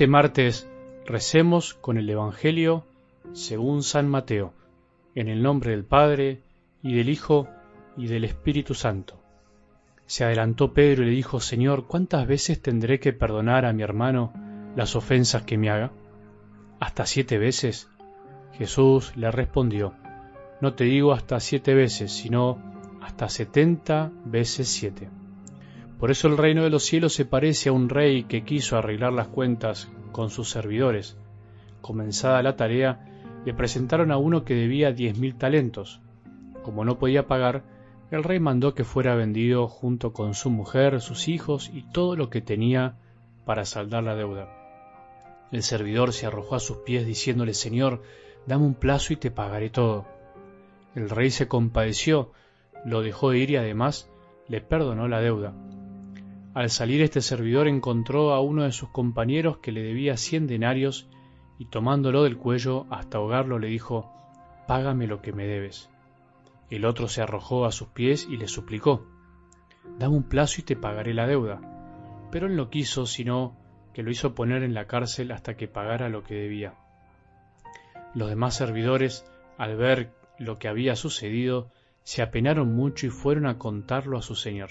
Este martes recemos con el Evangelio según San Mateo, en el nombre del Padre, y del Hijo, y del Espíritu Santo. Se adelantó Pedro y le dijo, Señor, ¿cuántas veces tendré que perdonar a mi hermano las ofensas que me haga? ¿Hasta siete veces? Jesús le respondió, No te digo hasta siete veces, sino hasta setenta veces siete. Por eso el reino de los cielos se parece a un rey que quiso arreglar las cuentas con sus servidores. Comenzada la tarea, le presentaron a uno que debía diez mil talentos. Como no podía pagar, el rey mandó que fuera vendido junto con su mujer, sus hijos y todo lo que tenía para saldar la deuda. El servidor se arrojó a sus pies diciéndole Señor, dame un plazo y te pagaré todo. El rey se compadeció, lo dejó ir y además le perdonó la deuda. Al salir este servidor encontró a uno de sus compañeros que le debía cien denarios y tomándolo del cuello hasta ahogarlo le dijo, Págame lo que me debes. El otro se arrojó a sus pies y le suplicó, Dame un plazo y te pagaré la deuda. Pero él no quiso, sino que lo hizo poner en la cárcel hasta que pagara lo que debía. Los demás servidores, al ver lo que había sucedido, se apenaron mucho y fueron a contarlo a su señor.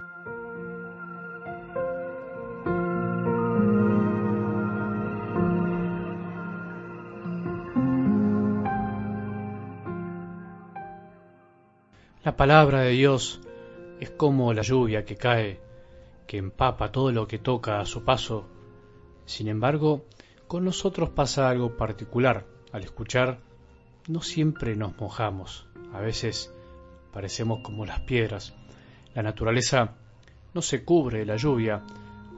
La palabra de Dios es como la lluvia que cae, que empapa todo lo que toca a su paso. Sin embargo, con nosotros pasa algo particular. Al escuchar, no siempre nos mojamos. A veces parecemos como las piedras. La naturaleza no se cubre de la lluvia,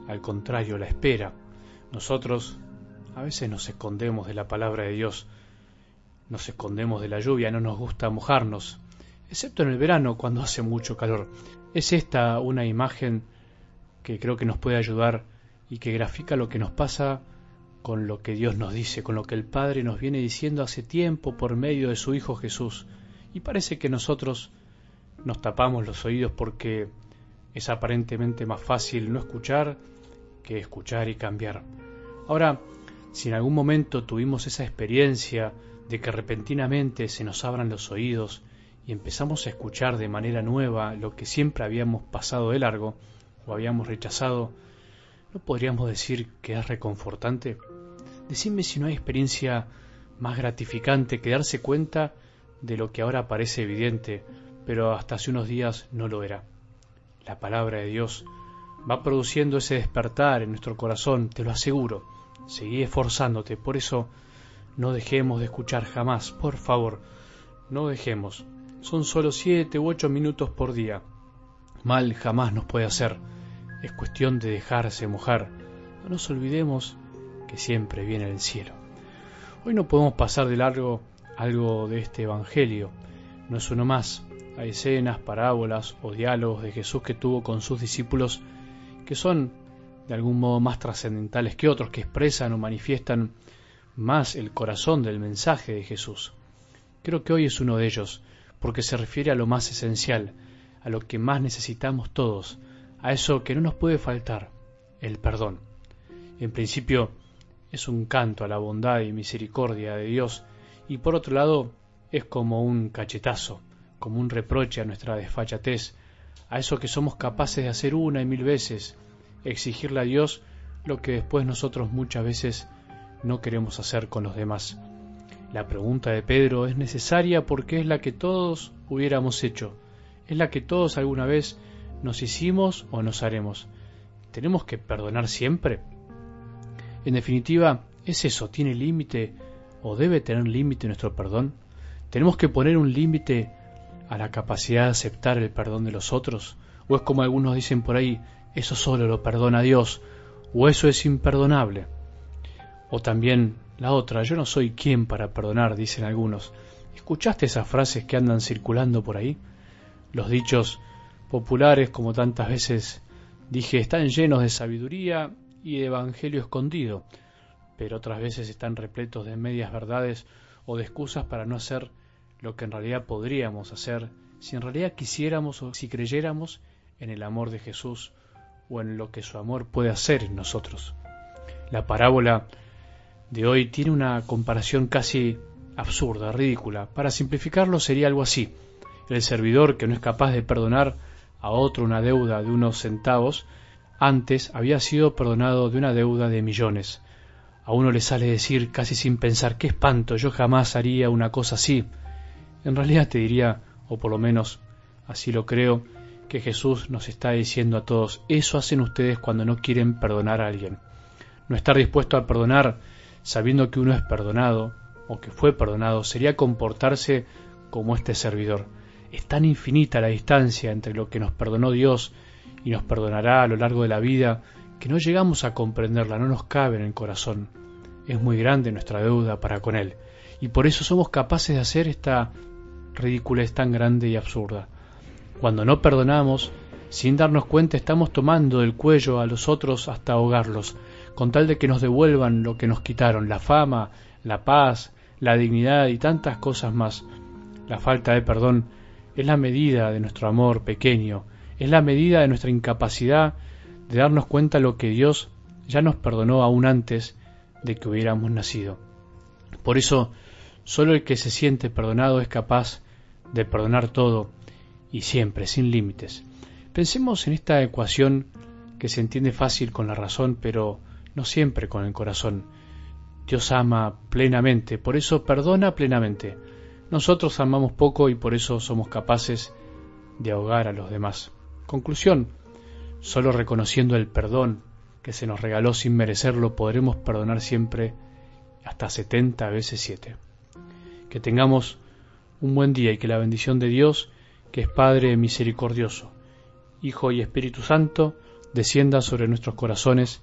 al contrario, la espera. Nosotros a veces nos escondemos de la palabra de Dios, nos escondemos de la lluvia, no nos gusta mojarnos, excepto en el verano cuando hace mucho calor. Es esta una imagen que creo que nos puede ayudar y que grafica lo que nos pasa con lo que Dios nos dice, con lo que el Padre nos viene diciendo hace tiempo por medio de su Hijo Jesús. Y parece que nosotros nos tapamos los oídos porque es aparentemente más fácil no escuchar que escuchar y cambiar. Ahora, si en algún momento tuvimos esa experiencia de que repentinamente se nos abran los oídos y empezamos a escuchar de manera nueva lo que siempre habíamos pasado de largo o habíamos rechazado, ¿no podríamos decir que es reconfortante? Decidme si no hay experiencia más gratificante que darse cuenta de lo que ahora parece evidente, pero hasta hace unos días no lo era. La palabra de Dios va produciendo ese despertar en nuestro corazón, te lo aseguro. Seguí esforzándote, por eso no dejemos de escuchar jamás, por favor, no dejemos son solo siete u ocho minutos por día. Mal jamás nos puede hacer. Es cuestión de dejarse mojar. No nos olvidemos que siempre viene el cielo. Hoy no podemos pasar de largo algo de este Evangelio. No es uno más. Hay escenas, parábolas o diálogos de Jesús que tuvo con sus discípulos que son de algún modo más trascendentales que otros, que expresan o manifiestan más el corazón del mensaje de Jesús. Creo que hoy es uno de ellos porque se refiere a lo más esencial, a lo que más necesitamos todos, a eso que no nos puede faltar, el perdón. En principio es un canto a la bondad y misericordia de Dios y por otro lado es como un cachetazo, como un reproche a nuestra desfachatez, a eso que somos capaces de hacer una y mil veces, exigirle a Dios lo que después nosotros muchas veces no queremos hacer con los demás. La pregunta de Pedro es necesaria porque es la que todos hubiéramos hecho, es la que todos alguna vez nos hicimos o nos haremos. ¿Tenemos que perdonar siempre? En definitiva, ¿es eso? ¿Tiene límite o debe tener límite nuestro perdón? ¿Tenemos que poner un límite a la capacidad de aceptar el perdón de los otros? ¿O es como algunos dicen por ahí, eso solo lo perdona Dios? ¿O eso es imperdonable? O también La otra, yo no soy quien para perdonar, dicen algunos. ¿Escuchaste esas frases que andan circulando por ahí? Los dichos populares, como tantas veces dije, están llenos de sabiduría y de evangelio escondido, pero otras veces están repletos de medias verdades o de excusas para no hacer lo que en realidad podríamos hacer si en realidad quisiéramos o si creyéramos en el amor de Jesús o en lo que su amor puede hacer en nosotros. La parábola de hoy tiene una comparación casi absurda, ridícula. Para simplificarlo sería algo así. El servidor que no es capaz de perdonar a otro una deuda de unos centavos, antes había sido perdonado de una deuda de millones. A uno le sale decir casi sin pensar, qué espanto, yo jamás haría una cosa así. En realidad te diría, o por lo menos así lo creo, que Jesús nos está diciendo a todos, eso hacen ustedes cuando no quieren perdonar a alguien. No estar dispuesto a perdonar sabiendo que uno es perdonado o que fue perdonado sería comportarse como este servidor. Es tan infinita la distancia entre lo que nos perdonó Dios y nos perdonará a lo largo de la vida que no llegamos a comprenderla, no nos cabe en el corazón. Es muy grande nuestra deuda para con Él y por eso somos capaces de hacer esta ridiculez tan grande y absurda. Cuando no perdonamos, sin darnos cuenta estamos tomando del cuello a los otros hasta ahogarlos, con tal de que nos devuelvan lo que nos quitaron, la fama, la paz, la dignidad y tantas cosas más. La falta de perdón es la medida de nuestro amor pequeño, es la medida de nuestra incapacidad de darnos cuenta lo que Dios ya nos perdonó aún antes de que hubiéramos nacido. Por eso, solo el que se siente perdonado es capaz de perdonar todo y siempre, sin límites. Pensemos en esta ecuación que se entiende fácil con la razón, pero no siempre con el corazón. Dios ama plenamente, por eso perdona plenamente. Nosotros amamos poco y por eso somos capaces de ahogar a los demás. Conclusión, solo reconociendo el perdón que se nos regaló sin merecerlo podremos perdonar siempre hasta setenta veces siete. Que tengamos un buen día y que la bendición de Dios, que es Padre misericordioso, Hijo y Espíritu Santo, descienda sobre nuestros corazones